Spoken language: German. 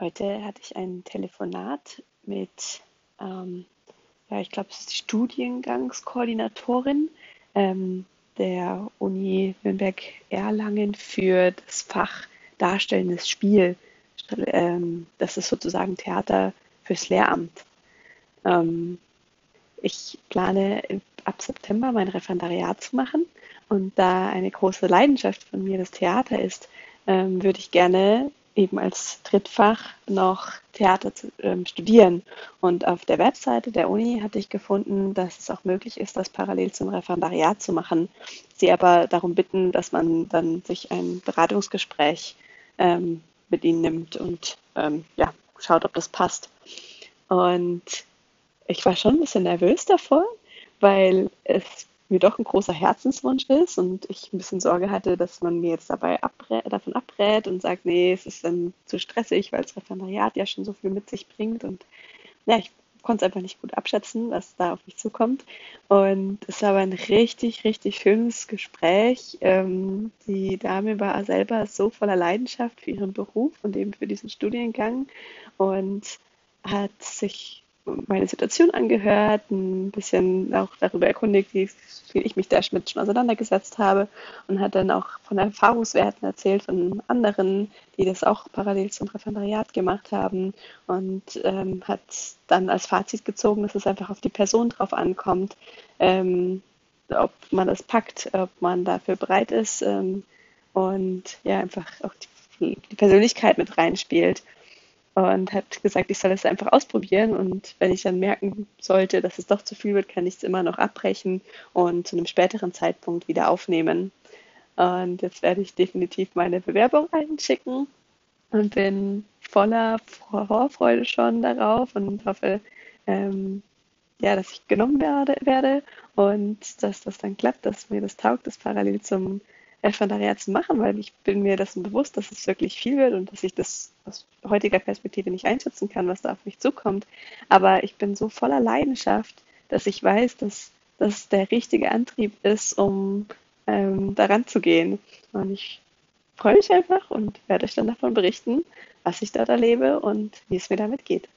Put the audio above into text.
Heute hatte ich ein Telefonat mit, ähm, ja, ich glaube, es ist die Studiengangskoordinatorin ähm, der Uni Nürnberg-Erlangen für das Fach Darstellendes Spiel. Ähm, das ist sozusagen Theater fürs Lehramt. Ähm, ich plane ab September mein Referendariat zu machen und da eine große Leidenschaft von mir das Theater ist, ähm, würde ich gerne eben als Drittfach noch Theater zu, ähm, studieren. Und auf der Webseite der Uni hatte ich gefunden, dass es auch möglich ist, das parallel zum Referendariat zu machen. Sie aber darum bitten, dass man dann sich ein Beratungsgespräch ähm, mit ihnen nimmt und ähm, ja, schaut, ob das passt. Und ich war schon ein bisschen nervös davor, weil es mir doch ein großer Herzenswunsch ist und ich ein bisschen Sorge hatte, dass man mir jetzt dabei abrä davon abrät und sagt, nee, es ist dann zu stressig, weil das Referendariat ja schon so viel mit sich bringt und ja, ich konnte es einfach nicht gut abschätzen, was da auf mich zukommt. Und es war aber ein richtig, richtig schönes Gespräch. Ähm, die Dame war selber so voller Leidenschaft für ihren Beruf und eben für diesen Studiengang und hat sich meine Situation angehört, ein bisschen auch darüber erkundigt, wie ich mich damit schon auseinandergesetzt habe und hat dann auch von Erfahrungswerten erzählt von anderen, die das auch parallel zum Referendariat gemacht haben und ähm, hat dann als Fazit gezogen, dass es einfach auf die Person drauf ankommt, ähm, ob man das packt, ob man dafür bereit ist ähm, und ja, einfach auch die, die Persönlichkeit mit reinspielt und hat gesagt, ich soll es einfach ausprobieren und wenn ich dann merken sollte, dass es doch zu viel wird, kann ich es immer noch abbrechen und zu einem späteren Zeitpunkt wieder aufnehmen. Und jetzt werde ich definitiv meine Bewerbung einschicken und bin voller Vorfreude schon darauf und hoffe, ähm, ja, dass ich genommen werde, werde und dass das dann klappt, dass mir das taugt, das parallel zum Referendariat zu machen, weil ich bin mir dessen bewusst, dass es wirklich viel wird und dass ich das aus heutiger Perspektive nicht einschätzen kann, was da auf mich zukommt. Aber ich bin so voller Leidenschaft, dass ich weiß, dass das der richtige Antrieb ist, um ähm, daran zu gehen. Und ich freue mich einfach und werde euch dann davon berichten, was ich dort erlebe und wie es mir damit geht.